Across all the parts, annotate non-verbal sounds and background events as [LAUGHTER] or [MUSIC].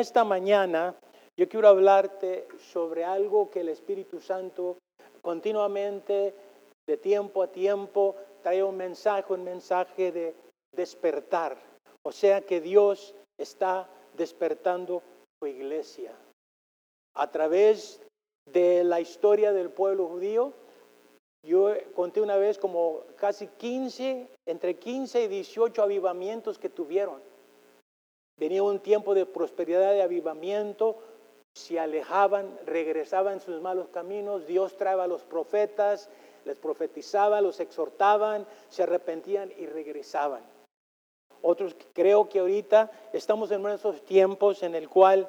esta mañana yo quiero hablarte sobre algo que el Espíritu Santo continuamente, de tiempo a tiempo, trae un mensaje, un mensaje de despertar. O sea que Dios está despertando su iglesia. A través de la historia del pueblo judío, yo conté una vez como casi 15, entre 15 y 18 avivamientos que tuvieron. Venía un tiempo de prosperidad, de avivamiento, se alejaban, regresaban sus malos caminos, Dios traía a los profetas, les profetizaba, los exhortaban, se arrepentían y regresaban. Otros creo que ahorita estamos en esos tiempos en el cual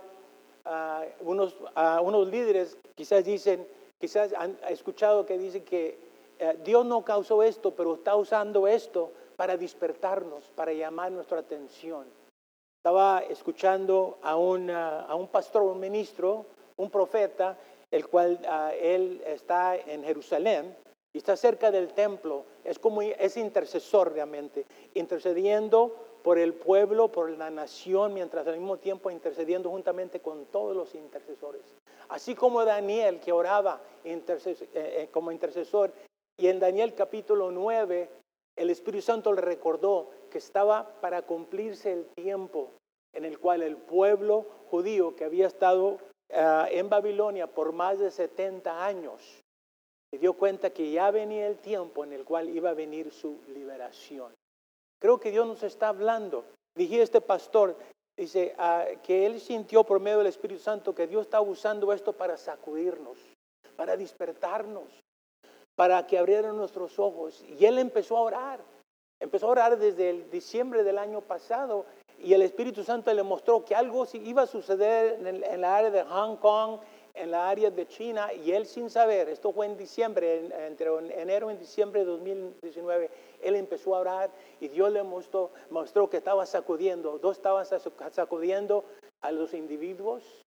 ah, unos, ah, unos líderes quizás dicen, quizás han escuchado que dicen que eh, Dios no causó esto, pero está usando esto para despertarnos, para llamar nuestra atención. Estaba escuchando a un, ah, a un pastor, un ministro, un profeta, el cual él está en Jerusalén y está cerca del templo, es como es intercesor realmente, intercediendo por el pueblo, por la nación, mientras al mismo tiempo intercediendo juntamente con todos los intercesores. Así como Daniel que oraba eh, eh, como intercesor, y en Daniel capítulo 9, el Espíritu Santo le recordó que estaba para cumplirse el tiempo en el cual el pueblo judío que había estado ah, en Babilonia por más de 70 años, se dio cuenta que ya venía el tiempo en el cual iba a venir su liberación. Creo que Dios nos está hablando. Dije este pastor, dice, ah, que él sintió por medio del Espíritu Santo que Dios está usando esto para sacudirnos, para despertarnos, para que abrieran nuestros ojos. Y él empezó a orar. Empezó a orar desde el diciembre del año pasado y el Espíritu Santo le mostró que algo iba a suceder en, en la área de Hong Kong, en la área de China y él sin saber, esto fue en diciembre, entre enero y diciembre de 2019, él empezó a orar y Dios le mostró, mostró que estaba sacudiendo, Dios estaba sacudiendo a los individuos,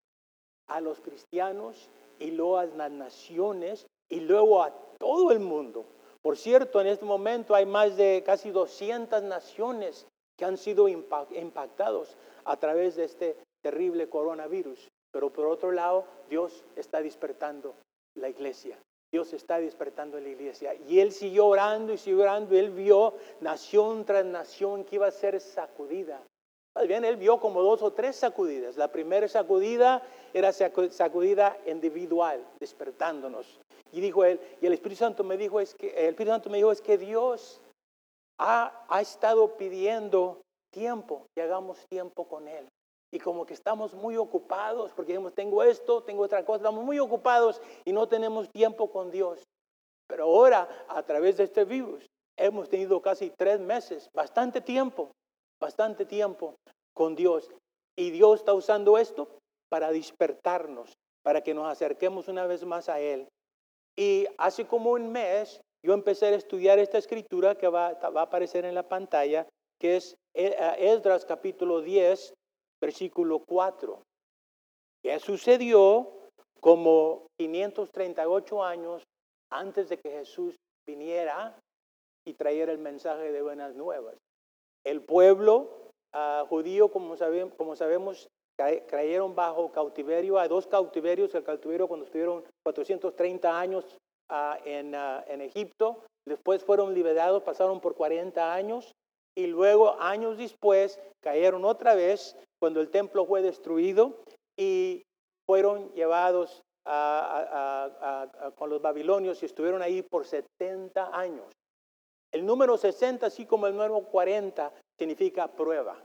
a los cristianos y luego a las naciones y luego a todo el mundo. Por cierto, en este momento hay más de casi 200 naciones que han sido impactados a través de este terrible coronavirus. Pero por otro lado, Dios está despertando la iglesia. Dios está despertando la iglesia. Y él siguió orando y siguió orando. Él vio nación tras nación que iba a ser sacudida. bien, él vio como dos o tres sacudidas. La primera sacudida era sacudida individual, despertándonos. Y dijo él, y el Espíritu Santo me dijo es que el Espíritu Santo me dijo es que Dios ha, ha estado pidiendo tiempo, que hagamos tiempo con él y como que estamos muy ocupados, porque digamos, tengo esto, tengo otra cosa, estamos muy ocupados y no tenemos tiempo con Dios. Pero ahora, a través de este virus, hemos tenido casi tres meses, bastante tiempo, bastante tiempo con Dios. Y Dios está usando esto para despertarnos, para que nos acerquemos una vez más a Él. Y hace como un mes yo empecé a estudiar esta escritura que va, a aparecer en la pantalla, que es eh, Esdras capítulo 10, versículo 4. ¿Qué sucedió como 538 años antes de que Jesús viniera y trayera el mensaje de buenas nuevas? El pueblo ah, judío, como sabemos, cayeron bajo cautiverio, a dos cautiverios, el cautiverio cuando estuvieron 430 años ah, en, ah, en Egipto, después fueron liberados, pasaron por 40 años y luego años después cayeron otra vez cuando el templo fue destruido y fueron llevados con los babilonios y estuvieron ahí por 70 años. El número 60, así como el número 40, significa prueba,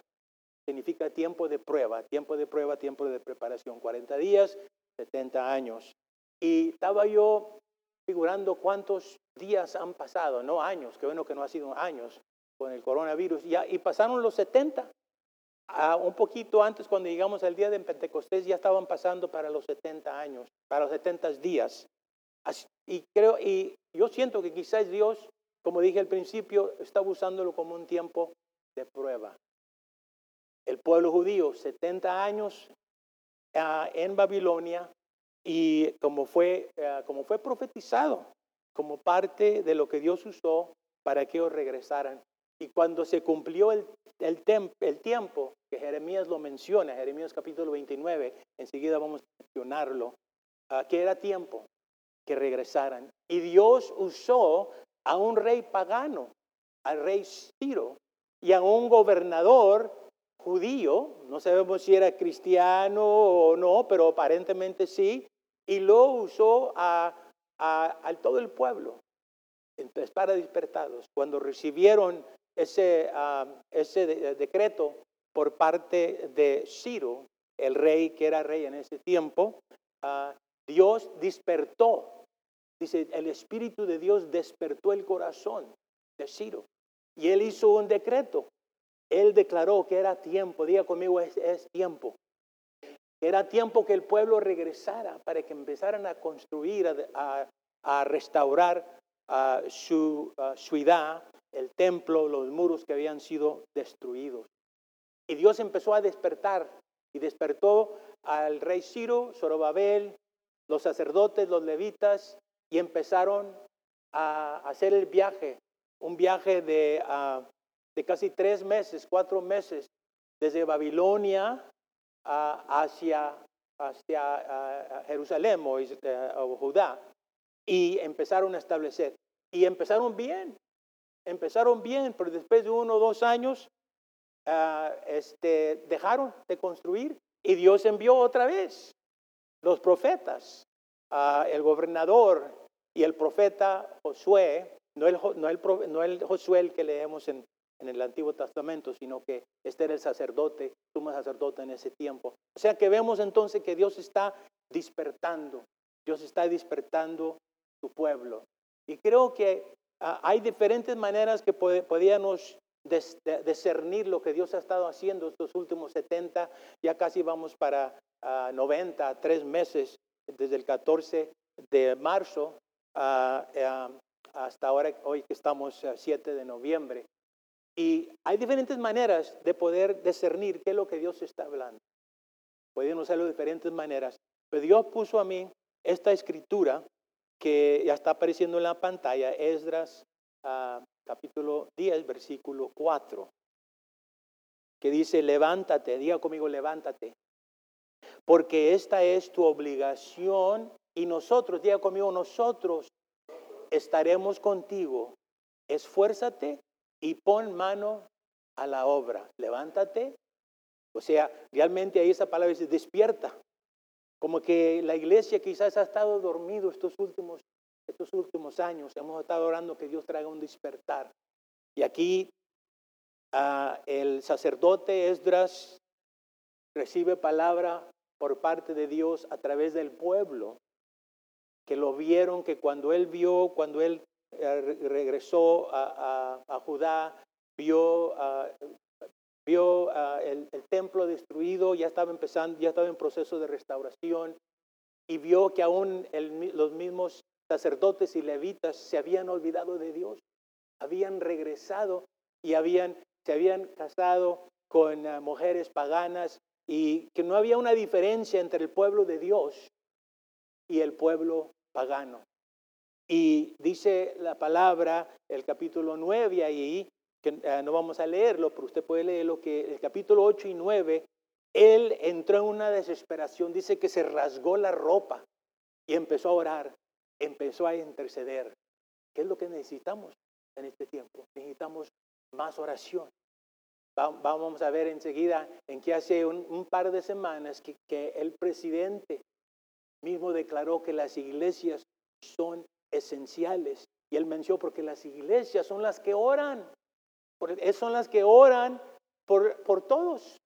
significa tiempo de prueba, tiempo de prueba, tiempo de preparación, 40 días, 70 años. Y estaba yo figurando cuántos días han pasado, no años, que bueno que no ha sido años con el coronavirus, ya, y pasaron los 70 un poquito antes, cuando llegamos al día de Pentecostés, ya estaban pasando para los 70 años, para los 70 días. y creo, y yo siento que quizás Dios, como dije al principio, está usándolo como un tiempo de prueba. El pueblo judío, 70 años ah, en Babilonia, y como fue, ah, como fue profetizado, como parte de lo que Dios usó para que ellos regresaran. Y cuando se cumplió el, el, el tiempo, que Jeremías lo menciona, Jeremías capítulo 29, enseguida vamos a mencionarlo, ah, que era tiempo que regresaran. Y Dios usó a un rey pagano, al rey Ciro, y a un gobernador judío, no sabemos si era cristiano o no, pero aparentemente sí, y lo usó a, todo el pueblo entonces, para despertados. Cuando recibieron ese, ah, ese decreto por parte de Ciro, el rey que era rey en ese tiempo, uh, Dios despertó. Dice, el Espíritu de Dios despertó el corazón de Ciro. Y él hizo un decreto. Él declaró que era tiempo, diga conmigo, es, es tiempo. Era tiempo que el pueblo regresara para que empezaran a construir, a, restaurar su ciudad, el templo, los muros que habían sido destruidos. Y Dios empezó a despertar y despertó al rey Ciro, Zorobabel, los sacerdotes, los levitas, y empezaron a hacer el viaje, un viaje de, ah, de casi tres meses, cuatro meses, desde Babilonia hacia, hacia Jerusalén eh, o, Judá, y empezaron a establecer. Y empezaron bien, empezaron bien, pero después de uno o dos años ah, este, dejaron de construir y Dios envió otra vez los profetas, el gobernador y el profeta Josué, no el, no el, no el Josué que leemos en, en, el Antiguo Testamento, sino que este era el sacerdote, sumo sacerdote en ese tiempo. O sea que vemos entonces que Dios está despertando, Dios está despertando su pueblo. Y creo que ah, hay diferentes maneras que podíamos discernir lo que Dios ha estado haciendo estos últimos 70, ya casi vamos para 90, ah, tres meses, desde el 14 de marzo ah, hasta ahora, hoy que estamos a 7 de noviembre. Y hay diferentes maneras de poder discernir qué es lo que Dios está hablando. Pueden usarlo de diferentes maneras. Pero Dios puso a mí esta escritura que ya está apareciendo en la pantalla, Esdras capítulo 10, versículo 4, que dice, levántate, diga conmigo, levántate, porque esta es tu obligación y nosotros, diga conmigo, nosotros estaremos contigo. Esfuérzate y pon mano a la obra. Levántate. O sea, realmente ahí esa palabra dice despierta. Como que la iglesia quizás ha estado dormido estos últimos estos últimos años hemos estado orando que Dios traiga un despertar. Y aquí ah, el sacerdote Esdras recibe palabra por parte de Dios a través del pueblo, que lo vieron, que cuando él vio, cuando él regresó a, Judá, vio, ah, vio ah, el, el, templo destruido, ya estaba empezando, ya estaba en proceso de restauración, y vio que aún el, los mismos sacerdotes y levitas se habían olvidado de Dios, habían regresado y habían, se habían casado con ah, mujeres paganas y que no había una diferencia entre el pueblo de Dios y el pueblo pagano. Y dice la palabra, el capítulo 9 ahí, que ah, no vamos a leerlo, pero usted puede leerlo, que el capítulo 8 y 9, él entró en una desesperación, dice que se rasgó la ropa y empezó a orar empezó a interceder. ¿Qué es lo que necesitamos en este tiempo? Necesitamos más oración. Vamos a ver enseguida en que hace un, par de semanas que, el presidente mismo declaró que las iglesias son esenciales. Y él mencionó porque las iglesias son las que oran, son las que oran por, por todos.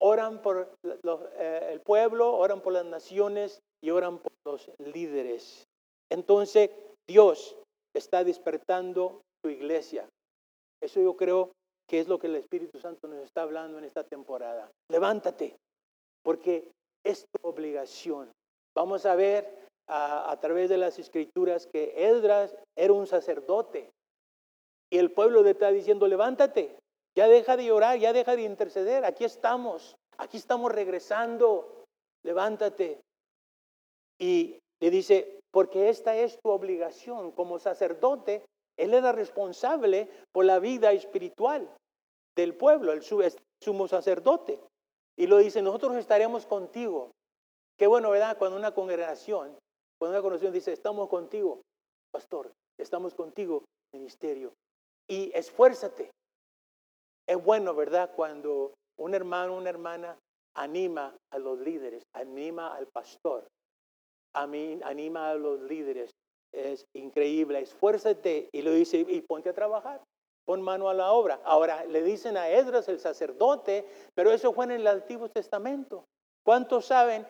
Oran por eh, el pueblo, oran por las naciones y oran por los líderes. Entonces, Dios está despertando su iglesia. Eso yo creo que es lo que el Espíritu Santo nos está hablando en esta temporada. Levántate, porque es tu obligación. Vamos a ver a, través de las escrituras que Edras era un sacerdote y el pueblo le está diciendo, levántate, ya deja de llorar, ya deja de interceder, aquí estamos, aquí estamos regresando, levántate. Y le dice, porque esta es tu obligación como sacerdote. Él era responsable por la vida espiritual. del pueblo, el sumo sacerdote. Y lo dice, nosotros estaremos contigo. Qué bueno, ¿verdad? Cuando una congregación, cuando una congregación dice, estamos contigo, pastor, estamos contigo, ministerio. Y esfuérzate. Es bueno, ¿verdad? Cuando un hermano, una hermana anima a los líderes, anima al pastor, a mí, anima a los líderes. Es increíble, esfuérzate y lo dice, y ponte a trabajar, pon mano a la obra. Ahora, le dicen a Esdras el sacerdote, pero eso fue en el Antiguo Testamento. ¿Cuántos saben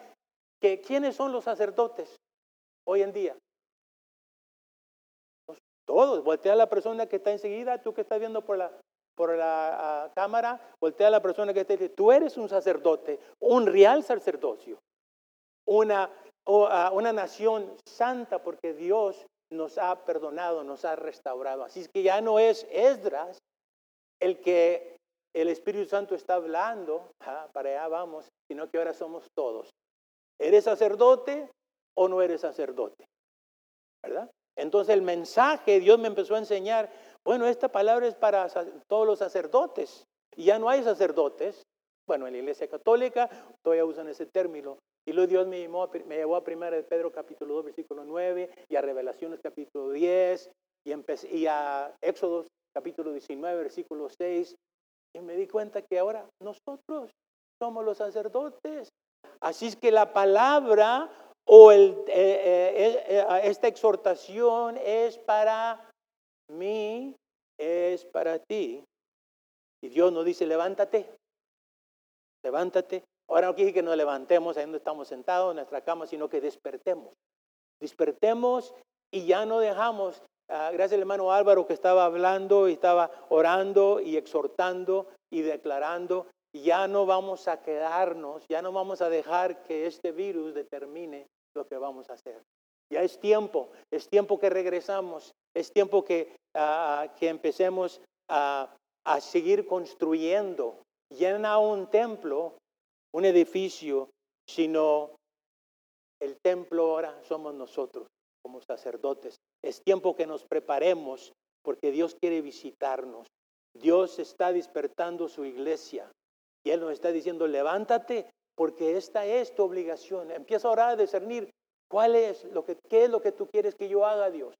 que quiénes son los sacerdotes hoy en día? Todos, voltea a la persona que está enseguida, tú que estás viendo por la, por la ah, cámara, voltea a la persona que dice, tú eres un sacerdote, un real sacerdocio, una, ah, una nación santa porque Dios nos ha perdonado, nos ha restaurado. Así es que ya no es Esdras el que el Espíritu Santo está hablando, ah, para allá vamos, sino que ahora somos todos. ¿Eres sacerdote o no eres sacerdote? ¿Verdad? Entonces el mensaje, Dios me empezó a enseñar, bueno, esta palabra es para todos los sacerdotes. Y ya no hay sacerdotes. Bueno, en la iglesia católica todavía usan ese término. Y luego Dios me, llevó, me llevó a 1 Pedro capítulo 2, versículo 9, y a Revelaciones capítulo 10, y, y a Éxodos capítulo 19, versículo 6. Y me di cuenta que ahora nosotros somos los sacerdotes. Así es que la palabra o el, eh, eh, eh, esta exhortación es para mí, es para ti. Y Dios nos dice, levántate, levántate. Ahora no quiere que nos levantemos ahí donde estamos sentados en nuestra cama, sino que despertemos. Despertemos y ya no dejamos, ah, gracias al hermano Álvaro que estaba hablando y estaba orando y exhortando y declarando, ya no vamos a quedarnos, ya no vamos a dejar que este virus determine lo que vamos a hacer. Ya es tiempo, es tiempo que regresamos, es tiempo que, ah, que empecemos a, a seguir construyendo, ya no un templo, un edificio, sino el templo ahora somos nosotros como sacerdotes. Es tiempo que nos preparemos porque Dios quiere visitarnos. Dios está despertando su iglesia y Él nos está diciendo, levántate porque esta es tu obligación. Empieza a orar, a discernir cuál es lo que, qué es lo que tú quieres que yo haga, Dios.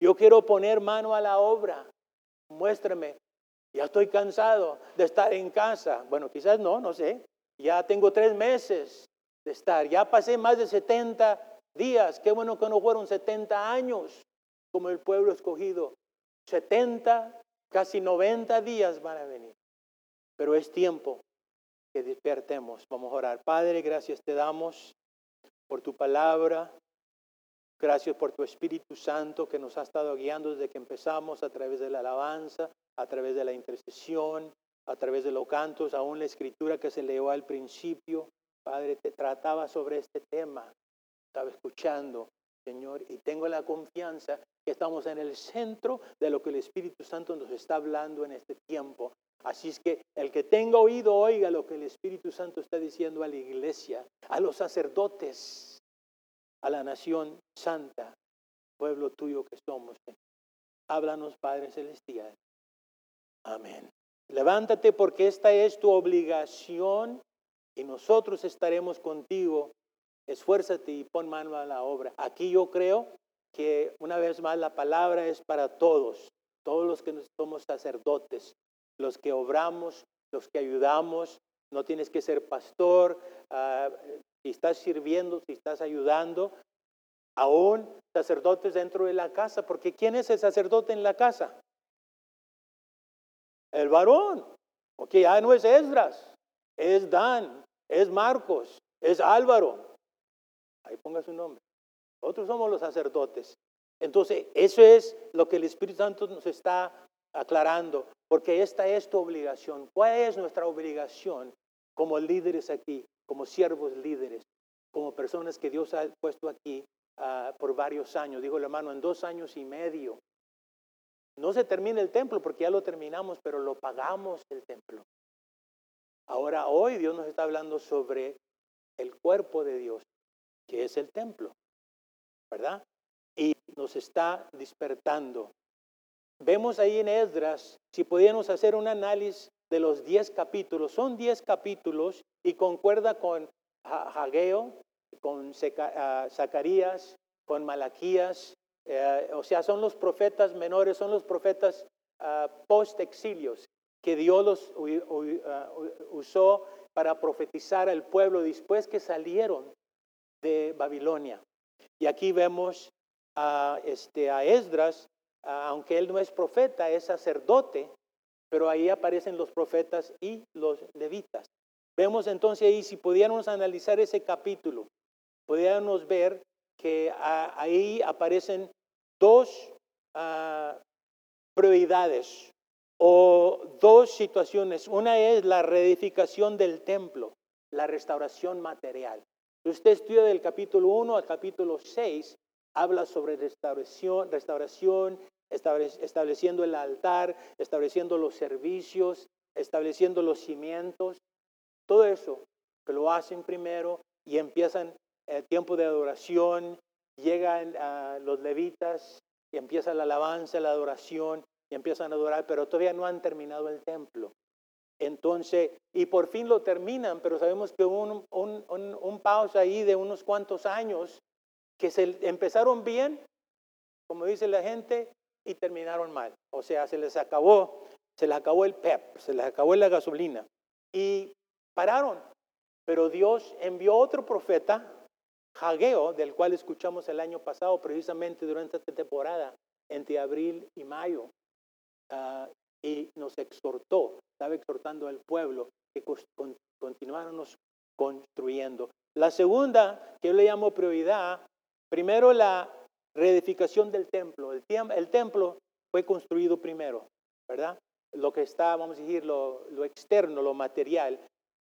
Yo quiero poner mano a la obra. Muéstrame. Ya estoy cansado de estar en casa. Bueno, quizás no, no sé. Ya tengo tres meses de estar. Ya pasé más de 70 días. Qué bueno que no fueron 70 años como el pueblo escogido. 70, casi 90 días van a venir. Pero es tiempo que despertemos. Vamos a orar. Padre, gracias te damos por tu palabra. Gracias por tu Espíritu Santo que nos ha estado guiando desde que empezamos a través de la alabanza, a través de la intercesión, a través de los cantos, aún la escritura que se leyó al principio. Padre, te trataba sobre este tema. Estaba escuchando, Señor, y tengo la confianza que estamos en el centro de lo que el Espíritu Santo nos está hablando en este tiempo. Así es que el que tenga oído oiga lo que el Espíritu Santo está diciendo a la iglesia, a los sacerdotes, a la nación santa, pueblo tuyo que somos. Háblanos, Padre Celestial. Amén. Levántate porque esta es tu obligación y nosotros estaremos contigo. Esfuérzate y pon mano a la obra. Aquí yo creo que una vez más la palabra es para todos, todos los que somos sacerdotes, los que obramos, los que ayudamos. No tienes que ser pastor, ah, si estás sirviendo, si estás ayudando, aún sacerdotes dentro de la casa, porque ¿quién es el sacerdote en la casa? El varón. Ok, ya no es Esdras, es Dan, es Marcos, es Álvaro. Ahí ponga su nombre. Nosotros somos los sacerdotes. Entonces, eso es lo que el Espíritu Santo nos está aclarando, porque esta es tu obligación. ¿Cuál es nuestra obligación como líderes aquí, como siervos líderes, como personas que Dios ha puesto aquí ah, por varios años? Dijo el hermano, en dos años y medio. No se termina el templo porque ya lo terminamos, pero lo pagamos el templo. Ahora, hoy Dios nos está hablando sobre el cuerpo de Dios, que es el templo, ¿verdad? Y nos está despertando Vemos ahí en Esdras, si podíamos hacer un análisis de los diez capítulos. Son diez capítulos y concuerda con Hageo, con ah, Zacarías, con Malaquías. Eh, o sea, son los profetas menores, son los profetas ah, post-exilios que Dios los ah, usó para profetizar al pueblo después que salieron de Babilonia. Y aquí vemos a, este, a Esdras, aunque él no es profeta, es sacerdote, pero ahí aparecen los profetas y los levitas. Vemos entonces ahí, si pudiéramos analizar ese capítulo, pudiéramos ver que ahí aparecen dos ah, prioridades o dos situaciones. Una es la reedificación del templo, la restauración material. Usted estudia del capítulo 1 al capítulo 6, habla sobre restauración, restauración estableciendo el altar, estableciendo los servicios, estableciendo los cimientos, todo eso que lo hacen primero y empiezan el tiempo de adoración, llegan a los levitas y empieza la alabanza, la adoración y empiezan a adorar, pero todavía no han terminado el templo. Entonces, y por fin lo terminan, pero sabemos que hubo un, un, un, un pausa ahí de unos cuantos años que se empezaron bien, como dice la gente, y terminaron mal. O sea, se les acabó, se les acabó el PEP, se les acabó la gasolina y pararon. Pero Dios envió otro profeta, Hageo, del cual escuchamos el año pasado, precisamente durante esta temporada, entre abril y mayo, ah, y nos exhortó, estaba exhortando al pueblo que continuáramos construyendo. La segunda, que yo le llamo prioridad, primero la reedificación del templo. El, templo fue construido primero, ¿verdad? Lo que está, vamos a decir, lo, lo externo, lo material.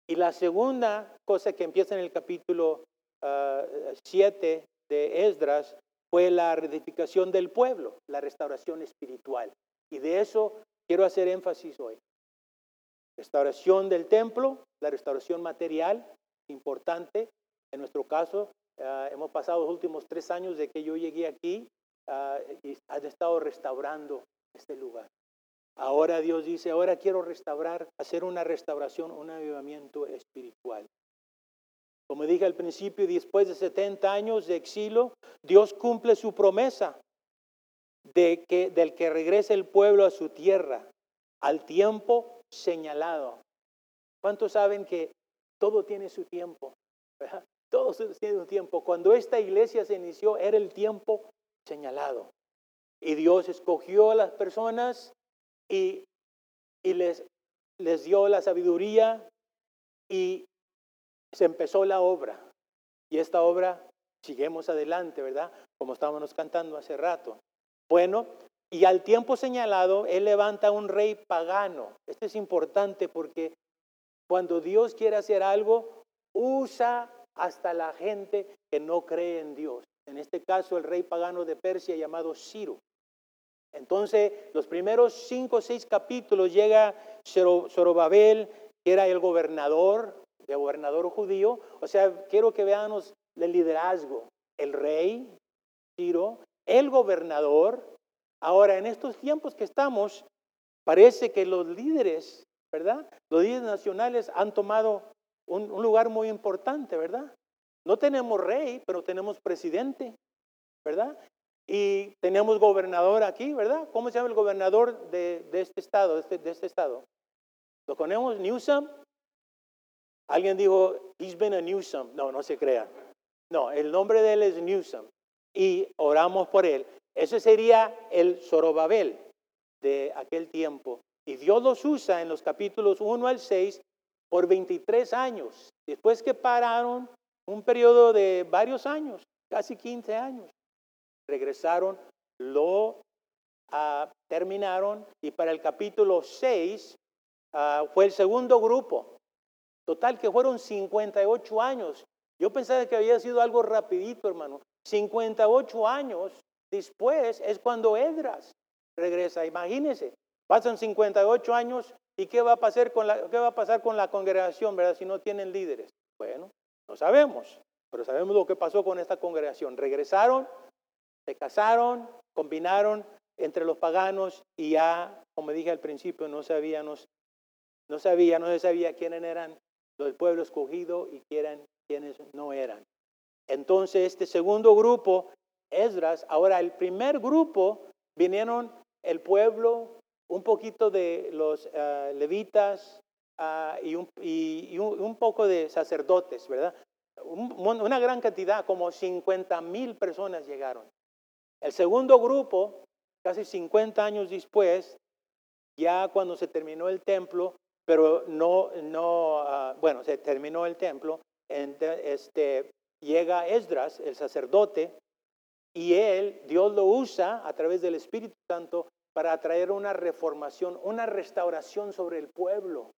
Y la segunda cosa que empieza en el capítulo 7 ah, de Esdras fue la reedificación del pueblo, la restauración espiritual. Y de eso quiero hacer énfasis hoy. Restauración del templo, la restauración material, importante. En nuestro caso, Ah, hemos pasado los últimos tres años de que yo llegué aquí ah, y han estado restaurando este lugar. Ahora Dios dice, ahora quiero restaurar, hacer una restauración, un avivamiento espiritual. Como dije al principio, después de 70 años de exilio, Dios cumple su promesa de que, del que regrese el pueblo a su tierra al tiempo señalado. ¿Cuántos saben que todo tiene su tiempo? Todos tienen un tiempo. Cuando esta iglesia se inició era el tiempo señalado. Y Dios escogió a las personas y, les, les dio la sabiduría y se empezó la obra. Y esta obra, seguimos adelante, ¿verdad? Como estábamos cantando hace rato. Bueno, y al tiempo señalado, Él levanta un rey pagano. Esto es importante porque cuando Dios quiere hacer algo, usa hasta la gente que no cree en Dios. En este caso, el rey pagano de Persia llamado Ciro. Entonces, los primeros cinco o seis capítulos llega Zorobabel, que era el gobernador, el gobernador judío. O sea, quiero que veamos el liderazgo. El rey, Ciro, el gobernador. Ahora, en estos tiempos que estamos, parece que los líderes, ¿verdad? Los líderes nacionales han tomado un, lugar muy importante, ¿verdad? No tenemos rey, pero tenemos presidente, ¿verdad? Y tenemos gobernador aquí, ¿verdad? ¿Cómo se llama el gobernador de, este estado, de este, de este, estado? ¿Lo conocemos? Newsom. Alguien dijo, he's been a Newsom. No, no se crea. No, el nombre de él es Newsom. Y oramos por él. Ese sería el Zorobabel de aquel tiempo. Y Dios los usa en los capítulos 1 al 6 por 23 años. Después que pararon un periodo de varios años, casi 15 años, regresaron, lo ah, terminaron y para el capítulo 6 ah, fue el segundo grupo. Total que fueron 58 años. Yo pensaba que había sido algo rapidito, hermano. 58 años después es cuando Edras regresa. Imagínense, pasan 58 años ¿Y qué va a pasar con la, qué va a pasar con la congregación, verdad, si no tienen líderes? Bueno, no sabemos, pero sabemos lo que pasó con esta congregación. Regresaron, se casaron, combinaron entre los paganos y ya, como dije al principio, no sabíamos no sabía, no se sabía quiénes eran los del pueblo escogido y quiénes no eran. Entonces, este segundo grupo, Esdras, ahora el primer grupo vinieron el pueblo, un poquito de los ah, levitas ah, y, un, poco de sacerdotes, ¿verdad? una gran cantidad, como 50 mil personas llegaron. El segundo grupo, casi 50 años después, ya cuando se terminó el templo, pero no, no ah, bueno, se terminó el templo, este, llega Esdras, el sacerdote, y él, Dios lo usa a través del Espíritu Santo para traer una reformación, una restauración sobre el pueblo.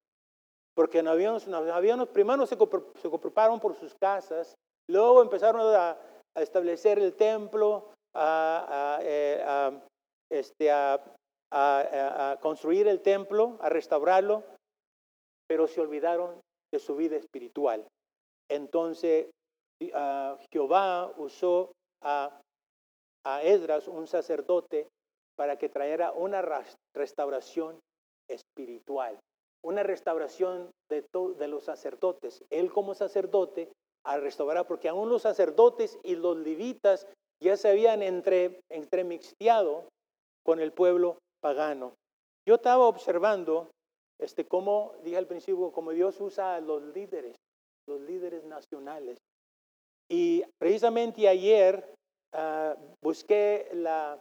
Porque no habíamos, no habíamos primero se, se ocuparon por sus casas, luego empezaron a, establecer el templo, a, eh, este, a, construir el templo, a restaurarlo, pero se olvidaron de su vida espiritual. Entonces Jehová usó a, a Esdras, un sacerdote, para que trajera una restauración espiritual, una restauración de, los sacerdotes. Él como sacerdote a restaurar, porque aún los sacerdotes y los levitas ya se habían entre, con el pueblo pagano. Yo estaba observando este, cómo, dije al principio, cómo Dios usa a los líderes, los líderes nacionales. Y precisamente ayer ah, busqué la,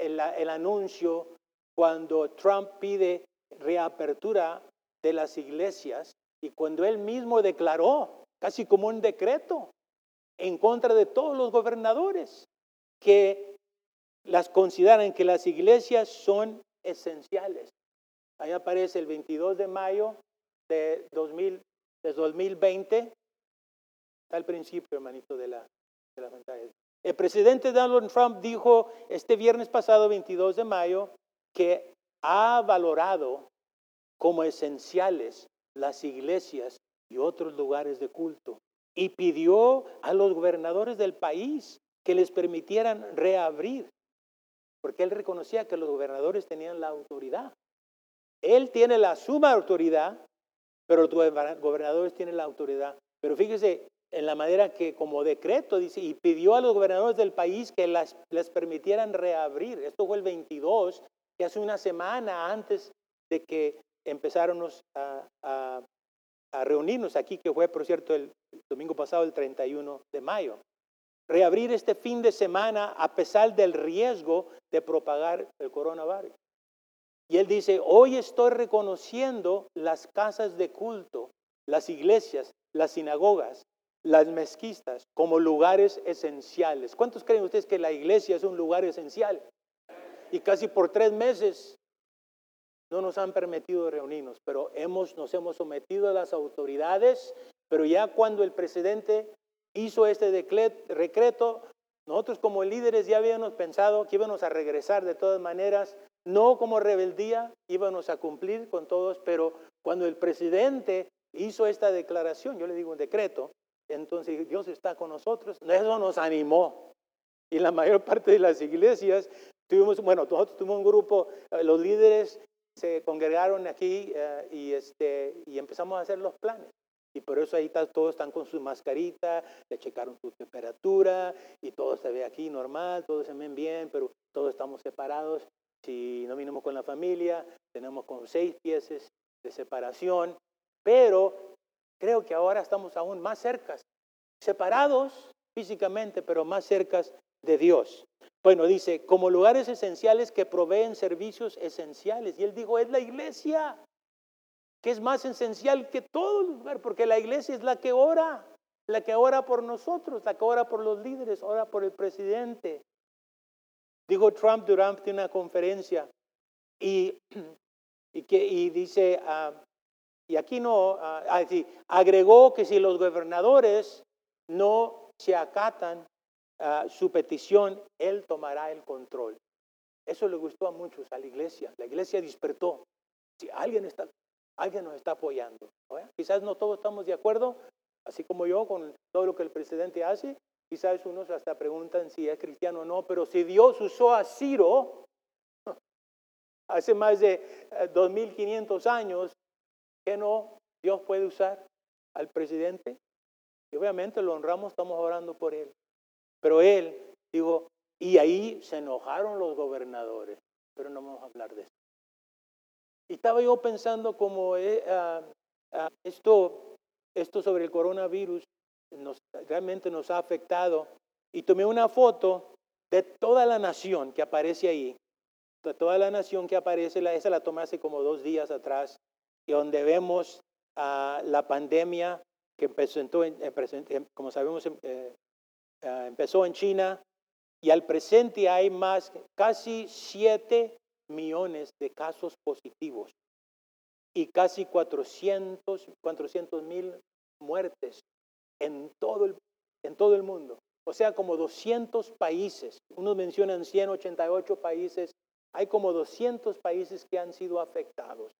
el, anuncio cuando Trump pide reapertura de las iglesias y cuando él mismo declaró, casi como un decreto, en contra de todos los gobernadores que las consideran que las iglesias son esenciales. Ahí aparece el 22 de mayo de, 2000, de 2020. Está el principio, hermanito, de la, de la pantalla. El presidente Donald Trump dijo este viernes pasado, 22 de mayo, que ha valorado como esenciales las iglesias y otros lugares de culto y pidió a los gobernadores del país que les permitieran reabrir, porque él reconocía que los gobernadores tenían la autoridad. Él tiene la suma autoridad, pero los gobernadores tienen la autoridad. Pero fíjese en la manera que como decreto dice, y pidió a los gobernadores del país que les permitieran reabrir. Esto fue el 22, que hace una semana antes de que empezáramos a, a reunirnos aquí, que fue, por cierto, el domingo pasado, el 31 de mayo reabrir este fin de semana a pesar del riesgo de propagar el coronavirus. Y él dice, hoy estoy reconociendo las casas de culto, las iglesias, las sinagogas, las mezquitas como lugares esenciales. ¿Cuántos creen ustedes que la iglesia es un lugar esencial? Y casi por tres meses no nos han permitido reunirnos, pero hemos, nos hemos sometido a las autoridades, pero ya cuando el presidente hizo este decreto, nosotros como líderes ya habíamos pensado que íbamos a regresar de todas maneras, no como rebeldía, íbamos a cumplir con todos, pero cuando el presidente hizo esta declaración, yo le digo un decreto, entonces Dios está con nosotros, eso nos animó. Y la mayor parte de las iglesias tuvimos, bueno, nosotros tuvimos un grupo, eh, los líderes se congregaron aquí eh, y, este, y empezamos a hacer los planes. Y por eso ahí todos están con su mascarita, le checaron su temperatura y todo se ve aquí normal, todos se ven bien, pero todos estamos separados. Si no vinimos con la familia, tenemos con seis pies de separación, pero creo que ahora estamos aún más cerca, separados físicamente, pero más cerca de Dios. Bueno, dice, como lugares esenciales que proveen servicios esenciales. Y él dijo, es la iglesia que es más esencial que todo lugar, porque la iglesia es la que ora, la que ora por nosotros, la que ora por los líderes, ora por el presidente. Dijo Trump durante una conferencia y, [CLEARS THROAT] y, que, y dice, ah, y aquí no, uh, agregó que si los gobernadores no se acatan a su petición, él tomará el control. Eso le gustó a muchos, a la iglesia. La iglesia despertó. Si alguien está alguien nos está apoyando. Quizás no todos estamos de acuerdo, así como yo, con todo lo que el presidente hace. Quizás unos hasta preguntan si es cristiano o no, pero si Dios usó a Ciro [LAUGHS] hace más de 2.500 eh, años que no Dios puede usar al presidente. Y obviamente lo honramos, estamos orando por él. Pero él, digo, y ahí se enojaron los gobernadores, pero no vamos a hablar de eso. Y estaba yo pensando como eh, ah, ah, esto, esto sobre el coronavirus nos, realmente nos ha afectado. Y tomé una foto de toda la nación que aparece ahí, de toda la nación que aparece, esa la tomé hace como dos días atrás, y donde vemos la pandemia que empezó, en, como sabemos, em, eh, ah, empezó en China, y al presente hay más, casi 7 millones de casos positivos y casi 400 mil muertes en todo, el, en todo el mundo. O sea, como 200 países. Unos mencionan 188 países. Hay como 200 países que han sido afectados.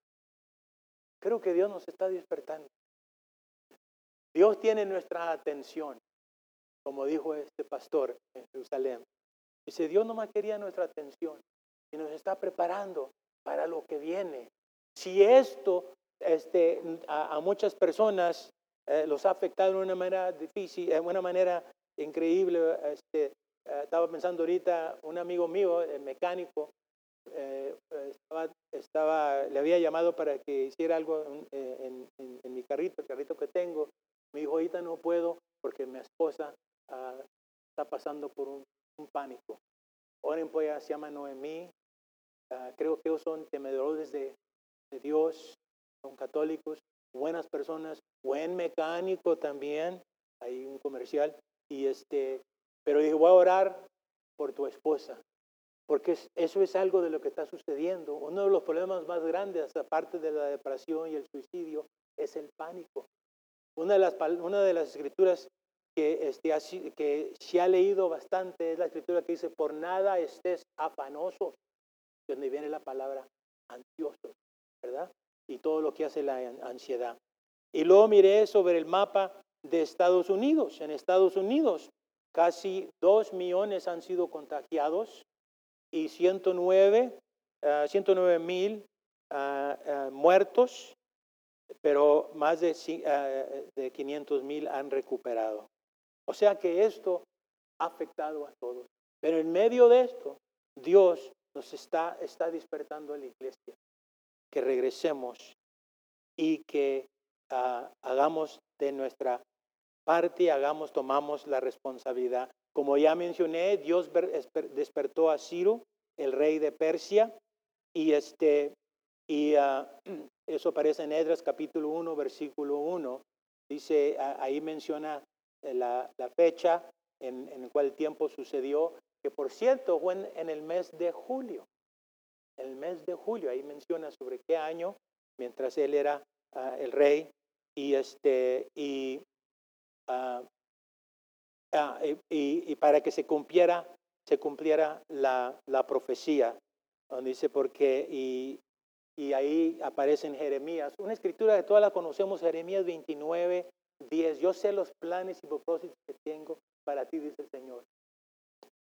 Creo que Dios nos está despertando. Dios tiene nuestra atención, como dijo este pastor en Jerusalén. Dice, Dios no más quería nuestra atención y nos está preparando para lo que viene. Si esto este, a, muchas personas eh, los ha afectado de una manera difícil, de una manera increíble, este, eh, estaba pensando ahorita, un amigo mío, el mecánico, eh, estaba, le había llamado para que hiciera algo en, mi carrito, el carrito que tengo. Me dijo, ahorita no puedo porque mi esposa ah, está pasando por un, pánico. Oren pues, se llama Noemí. Ah, creo que ellos son temedores de, de Dios, son católicos, buenas personas, buen mecánico también. Hay un comercial. Y este, pero dije, voy a orar por tu esposa. Porque eso es algo de lo que está sucediendo. Uno de los problemas más grandes, aparte de la depresión y el suicidio, es el pánico. Una de las, escrituras que, este, que se ha leído bastante es la escritura que dice, por nada estés afanosos, donde viene la palabra ansiosos, ¿verdad? Y todo lo que hace la ansiedad. Y luego miré sobre el mapa de Estados Unidos. En Estados Unidos, casi dos millones han sido contagiados y 109 uh, mil ah, ah, muertos, pero más de, uh, de 500 mil han recuperado. O sea que esto ha afectado a todos. Pero en medio de esto, Dios nos está, está despertando a la iglesia, que regresemos y que hagamos de nuestra parte, hagamos, tomamos la responsabilidad. Como ya mencioné, Dios despertó a Ciro, el rey de Persia, y, este, y ah, [CLEARS THROAT] eso aparece en Edras capítulo 1, versículo 1. Dice, ahí menciona eh, la, fecha en, en, el tiempo sucedió, que por cierto fue en, el mes de julio. El mes de julio, ahí menciona sobre qué año, mientras él era ah, el rey, y, este, y Ah, ah, y, para que se cumpliera, se cumpliera la, la profecía, donde dice porque, y, y ahí aparece en Jeremías, una escritura que todas la conocemos, Jeremías 29, 10, yo sé los planes y propósitos que tengo para ti, dice el Señor,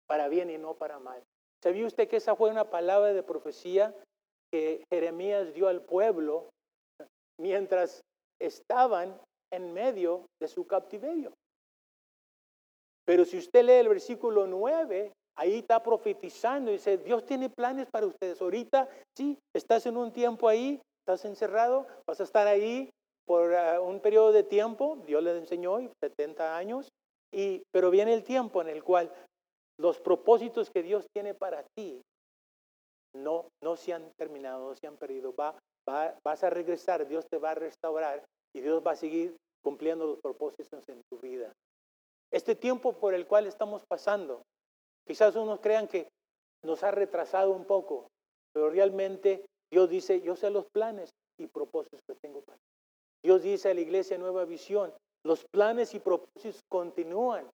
para bien y no para mal. ¿Sabía usted que esa fue una palabra de profecía que Jeremías dio al pueblo mientras estaban en medio de su cautiverio. Pero si usted lee el versículo 9, ahí está profetizando y dice, Dios tiene planes para ustedes. Ahorita, sí, estás en un tiempo ahí, estás encerrado, vas a estar ahí por ah, un periodo de tiempo, Dios le enseñó, 70 años, y, pero viene el tiempo en el cual los propósitos que Dios tiene para ti no, no se han terminado, no se han perdido. Va, vas a regresar, Dios te va a restaurar y Dios va a seguir cumpliendo los propósitos en tu vida. Este tiempo por el cual estamos pasando, quizás unos crean que nos ha retrasado un poco, pero realmente Dios dice, yo sé los planes y propósitos que tengo para ti. Dios dice a la iglesia Nueva Visión, los planes y propósitos continúan.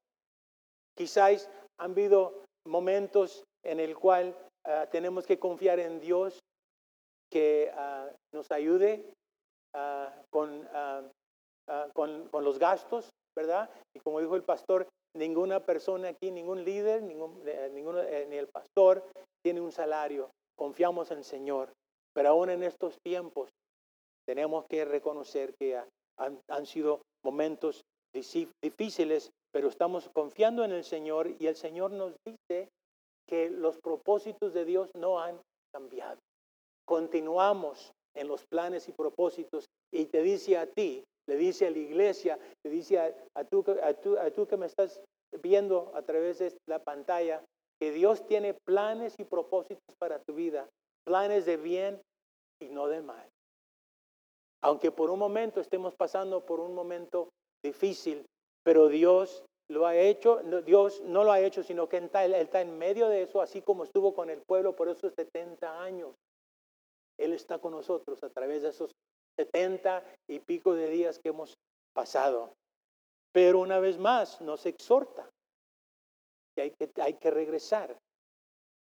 Quizás han habido momentos en el cual ah, tenemos que confiar en Dios que ah, nos ayude Ah, con, con, los gastos, ¿verdad? Y como dijo el pastor, ninguna persona aquí, ningún líder, ningún, eh, ninguno, eh, ni el pastor tiene un salario. Confiamos en el Señor. Pero aún en estos tiempos, tenemos que reconocer que han, han sido momentos difíciles, pero estamos confiando en el Señor y el Señor nos dice que los propósitos de Dios no han cambiado. Continuamos en los planes y propósitos y te dice a ti, le dice a la iglesia, le dice a, tú, a, tú, a tú que me estás viendo a través de la pantalla, que Dios tiene planes y propósitos para tu vida, planes de bien y no de mal. Aunque por un momento estemos pasando por un momento difícil, pero Dios lo ha hecho, Dios no lo ha hecho, sino que él está, en medio de eso, así como estuvo con el pueblo por esos 70 años. Él está con nosotros a través de esos 70 y pico de días que hemos pasado. Pero una vez más nos exhorta que hay que, hay que regresar.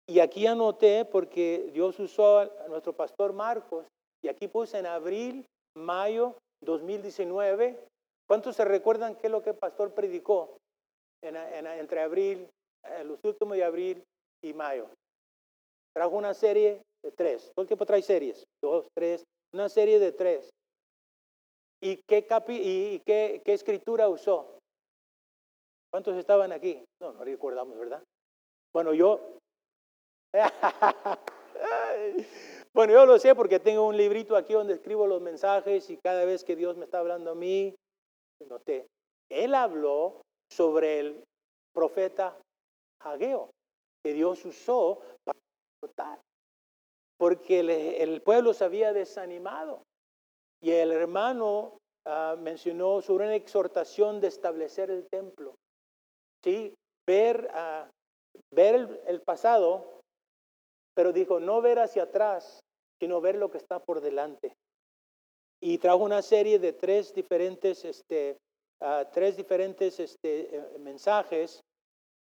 Y aquí anoté, porque Dios usó a nuestro pastor Marcos, y aquí puse en abril, mayo 2019. ¿Cuántos se recuerdan qué es lo que el pastor predicó entre abril, en los últimos de abril y mayo? Trajo una serie de tres. Todo el tiempo trae series. Dos, tres. Una serie de tres. ¿Y qué, capi y qué, qué escritura usó? ¿Cuántos estaban aquí? No, no recordamos, ¿verdad? Bueno, yo... [LAUGHS] bueno, yo lo sé porque tengo un librito aquí donde escribo los mensajes y cada vez que Dios me está hablando a mí, noté. Él habló sobre el profeta Hageo, que Dios usó para porque el, pueblo se había desanimado. Y el hermano ah, mencionó sobre una exhortación de establecer el templo. Sí, ver, uh, ver el, pasado, pero dijo, no ver hacia atrás, sino ver lo que está por delante. Y trajo una serie de tres diferentes, este, ah, tres diferentes este, eh, mensajes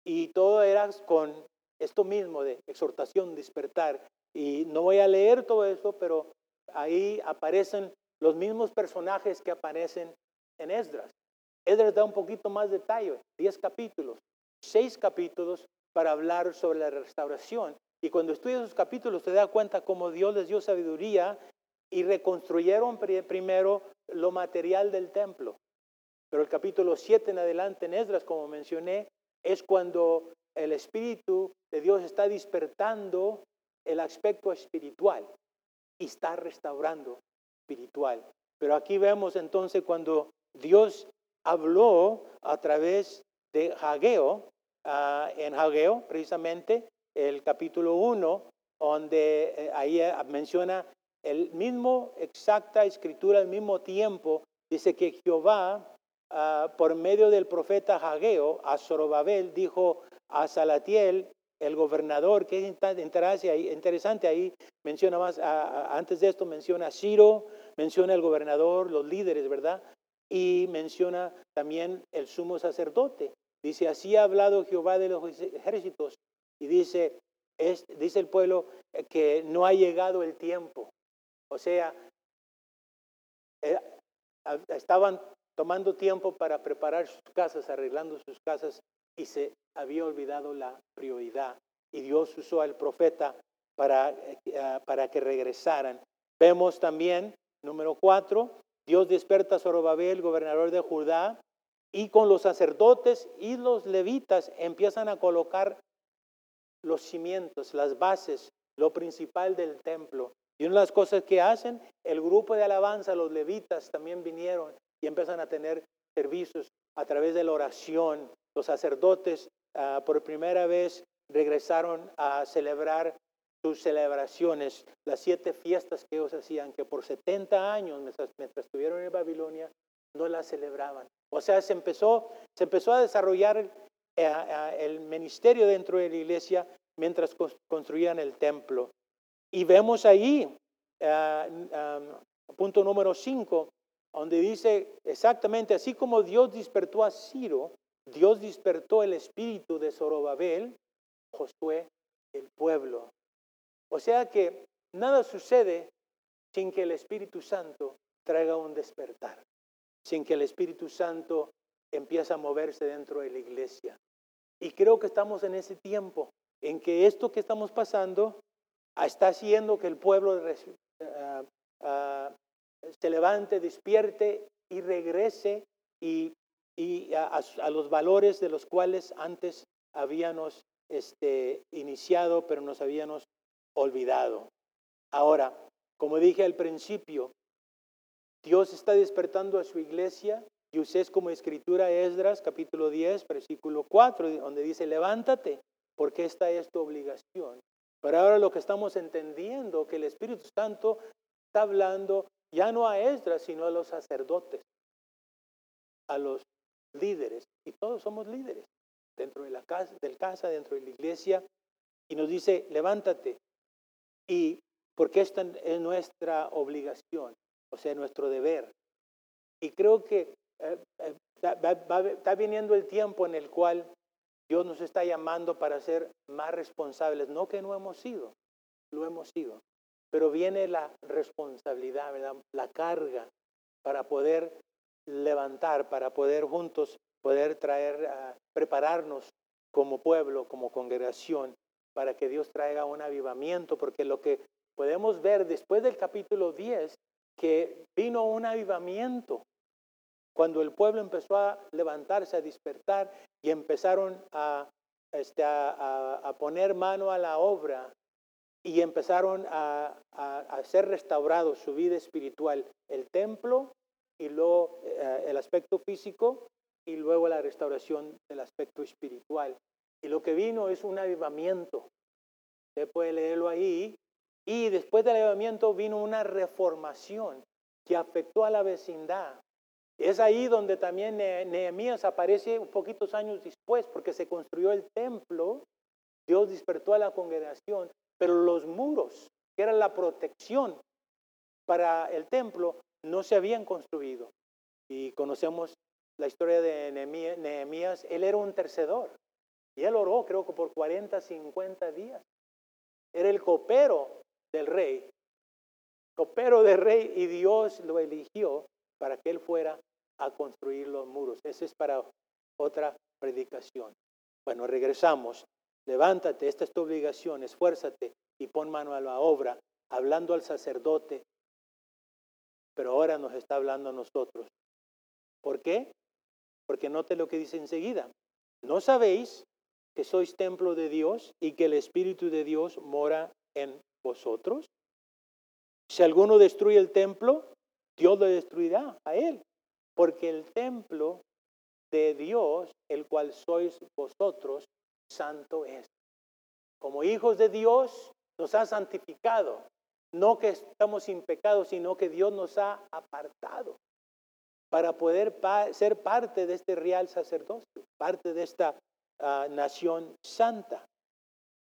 y todo era con esto mismo de exhortación, despertar. Y no voy a leer todo eso, pero ahí aparecen los mismos personajes que aparecen en Esdras. Esdras da un poquito más detalle, 10 capítulos, 6 capítulos para hablar sobre la restauración. Y cuando estudias esos capítulos te das cuenta cómo Dios les dio sabiduría y reconstruyeron primero lo material del templo. Pero el capítulo 7 en adelante en Esdras, como mencioné, es cuando el Espíritu de Dios está despertando el aspecto espiritual y está restaurando espiritual. Pero aquí vemos entonces cuando Dios habló a través de Hageo, ah, en Hageo precisamente, el capítulo 1, donde eh, ahí eh, menciona el mismo exacta escritura al mismo tiempo, dice que Jehová, ah, por medio del profeta Hageo, a Zorobabel, dijo a Salatiel, el gobernador, que es interesante ahí, menciona más, antes de esto menciona a Ciro, menciona el gobernador, los líderes, ¿verdad? Y menciona también el sumo sacerdote. Dice, así ha hablado Jehová de los ejércitos. Y dice, es, dice el pueblo que no ha llegado el tiempo. O sea, eh, estaban tomando tiempo para preparar sus casas, arreglando sus casas y se había olvidado la prioridad. Y Dios usó al profeta para, eh, para que regresaran. Vemos también, número cuatro, Dios despierta a Zorobabel, gobernador de Judá, y con los sacerdotes y los levitas empiezan a colocar los cimientos, las bases, lo principal del templo. Y una de las cosas que hacen, el grupo de alabanza, los levitas también vinieron y empiezan a tener servicios a través de la oración. Los sacerdotes Ah, por primera vez regresaron a celebrar sus celebraciones, las siete fiestas que ellos hacían, que por 70 años, mientras, estuvieron en Babilonia, no las celebraban. O sea, se empezó, se empezó a desarrollar eh, eh, el ministerio dentro de la iglesia mientras construían el templo. Y vemos ahí, ah, punto número 5, donde dice exactamente, así como Dios despertó a Ciro, Dios despertó el espíritu de Zorobabel, Josué, el pueblo. O sea que nada sucede sin que el Espíritu Santo traiga un despertar, sin que el Espíritu Santo empiece a moverse dentro de la iglesia. Y creo que estamos en ese tiempo en que esto que estamos pasando está haciendo que el pueblo ah, ah, se levante, despierte y regrese y, a, los valores de los cuales antes habíamos este, iniciado, pero nos habíamos olvidado. Ahora, como dije al principio, Dios está despertando a su iglesia y ustedes como escritura Esdras capítulo 10, versículo 4, donde dice, levántate, porque esta es tu obligación. Pero ahora lo que estamos entendiendo, que el Espíritu Santo está hablando ya no a Esdras, sino a los sacerdotes, a los líderes. Y todos somos líderes dentro de la casa, del casa, dentro de la iglesia. Y nos dice, levántate. Y porque esta es nuestra obligación, o sea, nuestro deber. Y creo que eh, eh, está viniendo el tiempo en el cual Dios nos está llamando para ser más responsables, no que no hemos sido, lo hemos sido, pero viene la responsabilidad, la carga para poder levantar, para poder juntos poder traer, prepararnos como pueblo, como congregación, para que Dios traiga un avivamiento, porque lo que podemos ver después del capítulo 10, que vino un avivamiento. Cuando el pueblo empezó a levantarse, a despertar y empezaron a, este, a, poner mano a la obra y empezaron a, ser restaurados su vida espiritual, el templo y luego eh, el aspecto físico y luego la restauración del aspecto espiritual. Y lo que vino es un avivamiento. Usted puede leerlo ahí. Y después del avivamiento vino una reformación que afectó a la vecindad. Es ahí donde también Nehemías aparece un poquitos años después, porque se construyó el templo, Dios despertó a la congregación, pero los muros, que eran la protección para el templo, no se habían construido. Y conocemos la historia de Nehemías, él era un tercedor, y él oró creo que por 40, 50 días. Era el copero del rey, copero del rey, y Dios lo eligió para que él fuera a construir los muros. Ese es para otra predicación. Bueno, regresamos. Levántate, esta es tu obligación, esfuérzate y pon mano a la obra, hablando al sacerdote. Pero ahora nos está hablando a nosotros. ¿Por qué? Porque note lo que dice enseguida. ¿No sabéis que sois templo de Dios y que el Espíritu de Dios mora en vosotros? Si alguno destruye el templo, Dios lo destruirá a él porque el templo de Dios, el cual sois vosotros, santo es. Como hijos de Dios, nos ha santificado. No que estamos sin pecado, sino que Dios nos ha apartado para poder ser parte de este real sacerdocio, parte de esta ah, nación santa.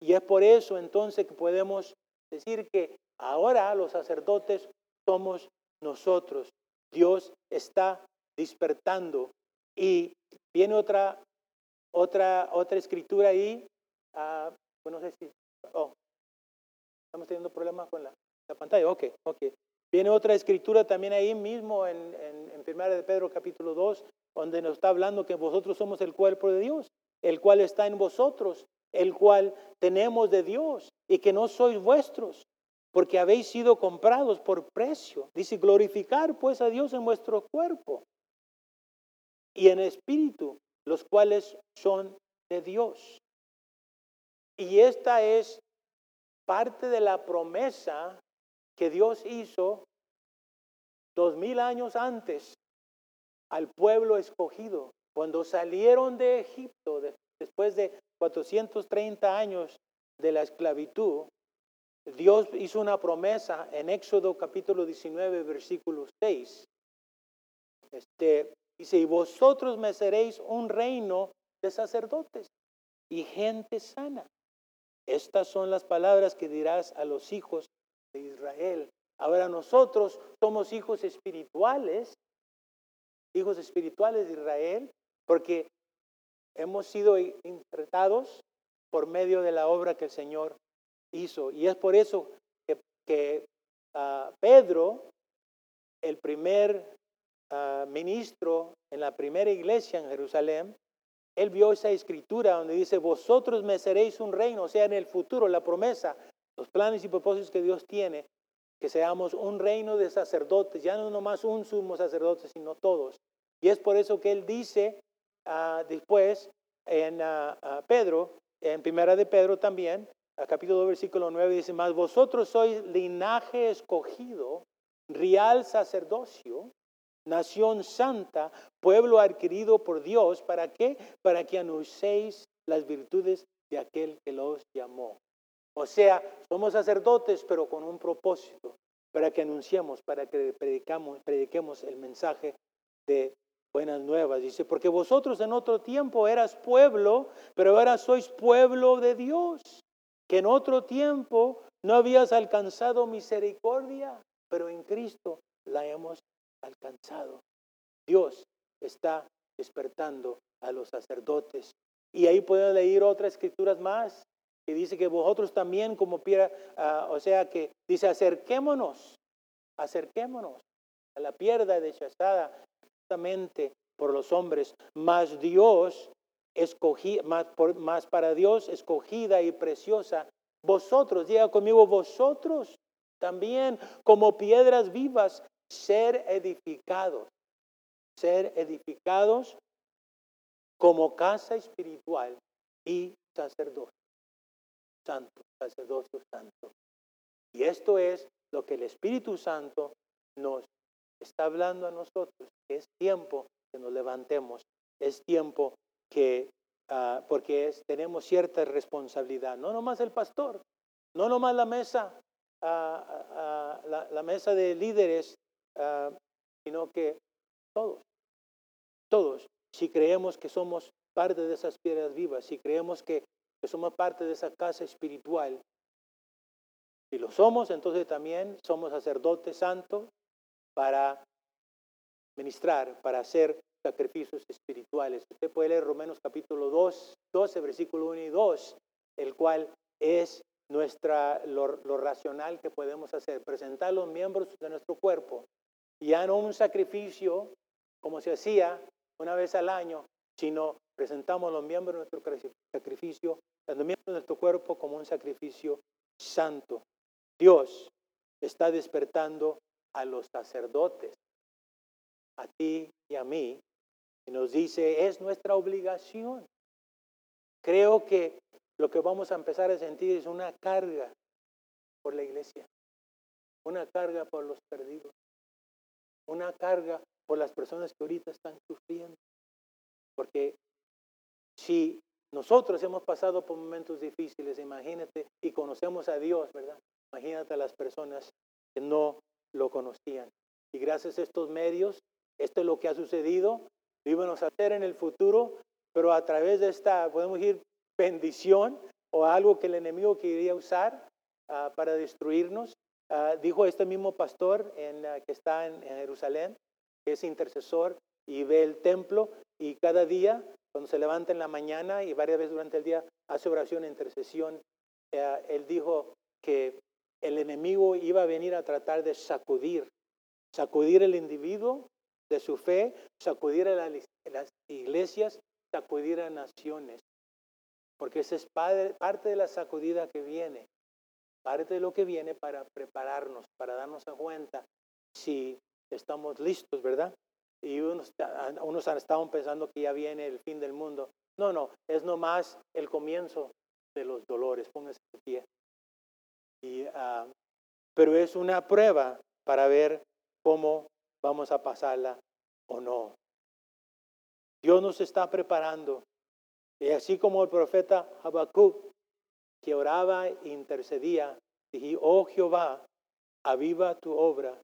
Y es por eso entonces que podemos decir que ahora los sacerdotes somos nosotros. Dios está despertando. Y viene otra, otra, otra escritura ahí. Uh, no sé si. Oh, estamos teniendo problemas con la, la, pantalla. Ok, ok. Viene otra escritura también ahí mismo en, en, en 1 de Pedro capítulo 2, donde nos está hablando que vosotros somos el cuerpo de Dios, el cual está en vosotros, el cual tenemos de Dios y que no sois vuestros, porque habéis sido comprados por precio. Dice, glorificar pues a Dios en vuestro cuerpo y en espíritu, los cuales son de Dios. Y esta es parte de la promesa que Dios hizo dos mil años antes al pueblo escogido, cuando salieron de Egipto después de 430 años de la esclavitud. Dios hizo una promesa en Éxodo capítulo 19, versículo 6. Este, Dice, y vosotros me seréis un reino de sacerdotes y gente sana. Estas son las palabras que dirás a los hijos de Israel. Ahora nosotros somos hijos espirituales, hijos espirituales de Israel, porque hemos sido interpretados por medio de la obra que el Señor hizo. Y es por eso que, ah, Pedro, el primer ministro en la primera iglesia en Jerusalén, él vio esa escritura donde dice, vosotros me seréis un reino, o sea, en el futuro, la promesa, los planes y propósitos que Dios tiene, que seamos un reino de sacerdotes, ya no nomás un sumo sacerdote, sino todos. Y es por eso que él dice ah, después en ah, ah, Pedro, en primera de Pedro también, capítulo 2, versículo 9, dice, más vosotros sois linaje escogido, real sacerdocio, nación santa, pueblo adquirido por Dios, ¿para qué? Para que anunciéis las virtudes de aquel que los llamó. O sea, somos sacerdotes, pero con un propósito, para que anunciemos, para que predicamos, prediquemos el mensaje de buenas nuevas. Dice, porque vosotros en otro tiempo eras pueblo, pero ahora sois pueblo de Dios, que en otro tiempo no habías alcanzado misericordia, pero en Cristo la hemos alcanzado. Dios está despertando a los sacerdotes. Y ahí pueden leer otras escrituras más, que dice que vosotros también como piedra, ah, o sea que dice acerquémonos, acerquémonos a la piedra desechada justamente por los hombres, más Dios escogí, más, más para Dios escogida y preciosa. Vosotros, diga conmigo, vosotros también como piedras vivas, ser edificados, ser edificados como casa espiritual y sacerdocio santo, sacerdocio santo. Y esto es lo que el Espíritu Santo nos está hablando a nosotros, que es tiempo que nos levantemos, es tiempo que, ah, porque tenemos cierta responsabilidad, no nomás el pastor, no nomás la mesa, ah, la, la, mesa de líderes, sino que todos, todos, si creemos que somos parte de esas piedras vivas, si creemos que, que somos parte de esa casa espiritual, si lo somos, entonces también somos sacerdotes santos para ministrar, para hacer sacrificios espirituales. Usted puede leer Romanos capítulo 2, 12, versículo 1 y 2, el cual es nuestra, lo, lo, racional que podemos hacer, presentar los miembros de nuestro cuerpo, ya no un sacrificio como se hacía una vez al año, sino presentamos los miembros de nuestro sacrificio, los miembros de nuestro cuerpo como un sacrificio santo. Dios está despertando a los sacerdotes, a ti y a mí, y nos dice, es nuestra obligación. Creo que lo que vamos a empezar a sentir es una carga por la iglesia, una carga por los perdidos, una carga por las personas que ahorita están sufriendo. Porque si nosotros hemos pasado por momentos difíciles, imagínate, y conocemos a Dios, ¿verdad? Imagínate a las personas que no lo conocían. Y gracias a estos medios, esto es lo que ha sucedido, lo íbamos a hacer en el futuro, pero a través de esta, podemos decir, bendición o algo que el enemigo quería usar uh, para destruirnos, uh, dijo este mismo pastor en, uh, que está en, en Jerusalén, que es intercesor y ve el templo y cada día, cuando se levanta en la mañana y varias veces durante el día, hace oración e intercesión. Eh, él dijo que el enemigo iba a venir a tratar de sacudir, sacudir el individuo de su fe, sacudir a las iglesias, sacudir a naciones. Porque esa es parte de la sacudida que viene, parte de lo que viene para prepararnos, para darnos cuenta si estamos listos, ¿verdad? Y unos, unos han estado pensando que ya viene el fin del mundo. No, no, es nomás el comienzo de los dolores. Póngase de pie. Y, uh, pero es una prueba para ver cómo vamos a pasarla o no. Dios nos está preparando. Y así como el profeta Habacuc, que oraba e intercedía, dije, oh Jehová, aviva tu obra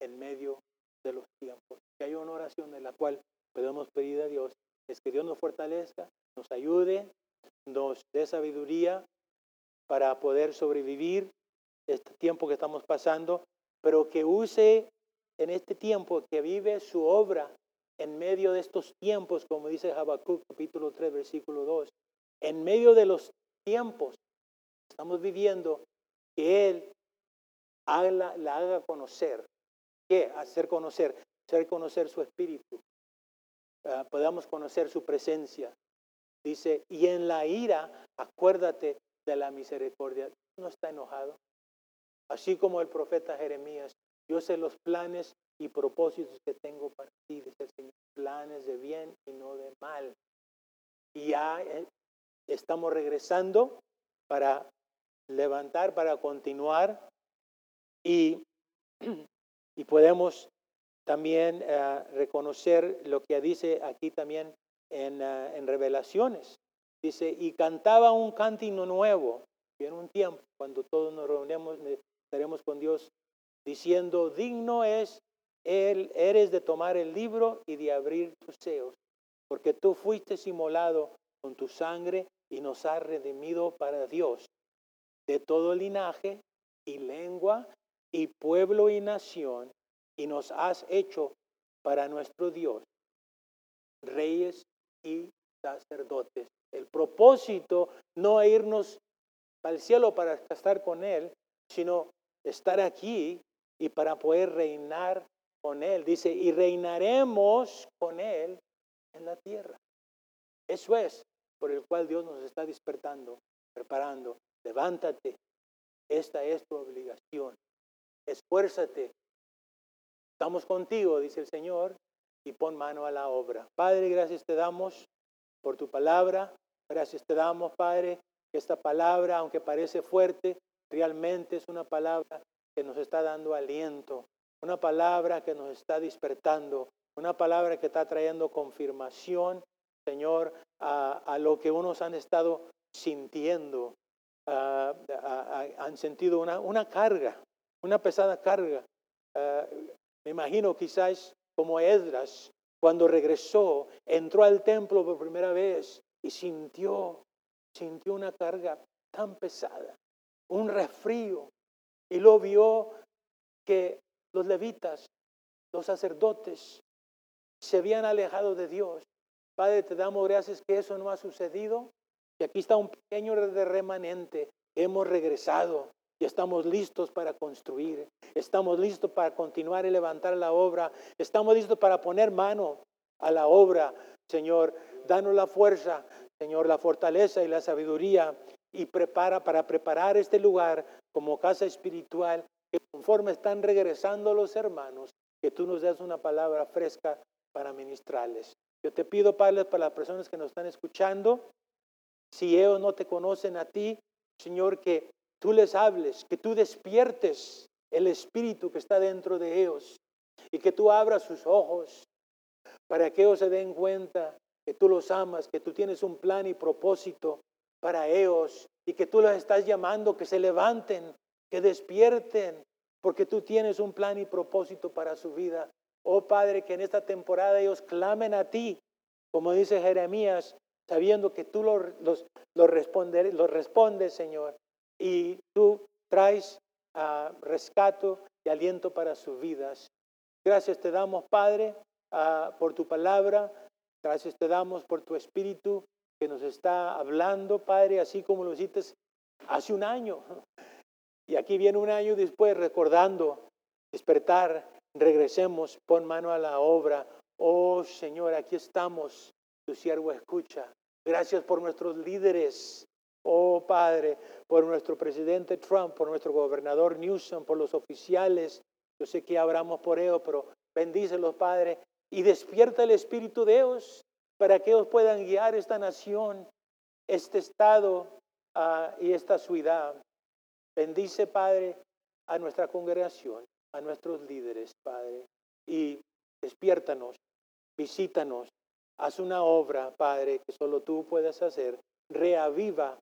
en medio de los tiempos. Que hay una oración en la cual podemos pedir a Dios es que Dios nos fortalezca, nos ayude, nos dé sabiduría para poder sobrevivir este tiempo que estamos pasando, pero que use en este tiempo, que vive su obra en medio de estos tiempos, como dice Habacuc capítulo 3, versículo 2, en medio de los tiempos que estamos viviendo, que Él haga, la haga conocer. ¿Qué? Hacer conocer, hacer conocer su espíritu. Uh, podamos conocer su presencia. Dice, y en la ira, acuérdate de la misericordia. No está enojado. así como el profeta Jeremías. Yo sé los planes y propósitos que tengo para ti, dice el Señor, planes de bien y no de mal. Y ya eh, estamos regresando para levantar, para continuar y, [CLEARS THROAT] y podemos también eh, reconocer lo que dice aquí también en, eh, en, Revelaciones. Dice, y cantaba un cantino nuevo, en un tiempo cuando todos nos reunimos, estaremos con Dios, diciendo, digno es él, eres de tomar el libro y de abrir tus seos, porque tú fuiste inmolado con tu sangre y nos has redimido para Dios de todo linaje y lengua y pueblo y nación, y nos has hecho para nuestro Dios reyes y sacerdotes. El propósito no es irnos al cielo para estar con Él, sino estar aquí y para poder reinar con Él. Dice, y reinaremos con Él en la tierra. Eso es por el cual Dios nos está despertando, preparando. Levántate, esta es tu obligación. Esfuérzate. Estamos contigo, dice el Señor, y pon mano a la obra. Padre, gracias te damos por tu palabra. Gracias te damos, Padre, que esta palabra, aunque parece fuerte, realmente es una palabra que nos está dando aliento, una palabra que nos está despertando, una palabra que está trayendo confirmación, Señor, a, lo que unos han estado sintiendo, han sentido una, carga, una pesada carga. Me imagino quizás como Esdras, cuando regresó, entró al templo por primera vez y sintió, sintió una carga tan pesada, un resfrío, y lo vio que los levitas, los sacerdotes, se habían alejado de Dios. Padre, te damos gracias que eso no ha sucedido. Y aquí está un pequeño remanente. Hemos regresado y estamos listos para construir. Estamos listos para continuar y levantar la obra. Estamos listos para poner mano a la obra. Señor, danos la fuerza, Señor, la fortaleza y la sabiduría y prepara para preparar este lugar como casa espiritual que conforme están regresando los hermanos, que tú nos des una palabra fresca para ministrarles. Yo te pido, Padre, para las personas que nos están escuchando, si ellos no te conocen a ti, Señor, que tú les hables, que tú despiertes el espíritu que está dentro de ellos y que tú abras sus ojos para que ellos se den cuenta que tú los amas, que tú tienes un plan y propósito para ellos y que tú los estás llamando, que se levanten, que despierten, porque tú tienes un plan y propósito para su vida. Oh Padre, que en esta temporada ellos clamen a ti, como dice Jeremías, sabiendo que tú los, los, los, respondes, Señor, y tú traes uh, rescato y aliento para sus vidas. Gracias te damos, Padre, uh, por tu palabra. Gracias te damos por tu espíritu que nos está hablando, Padre, así como lo hiciste hace un año. Y aquí viene un año después recordando, despertar, regresemos, pon mano a la obra. Oh Señor, aquí estamos, tu siervo escucha. Gracias por nuestros líderes. Oh Padre, por nuestro presidente Trump, por nuestro gobernador Newsom, por los oficiales. Yo sé que hablamos por ellos, pero bendícelos, Padre, y despierta el Espíritu de Dios para que ellos puedan guiar esta nación, este estado ah, y esta ciudad. Bendice, Padre, a nuestra congregación, a nuestros líderes, Padre, y despiértanos, visítanos, haz una obra, Padre, que solo tú puedes hacer. Reaviva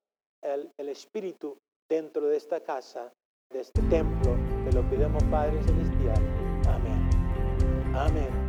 el, espíritu dentro de esta casa, de este templo. Te lo pidemos, Padre Celestial. Amén. Amén.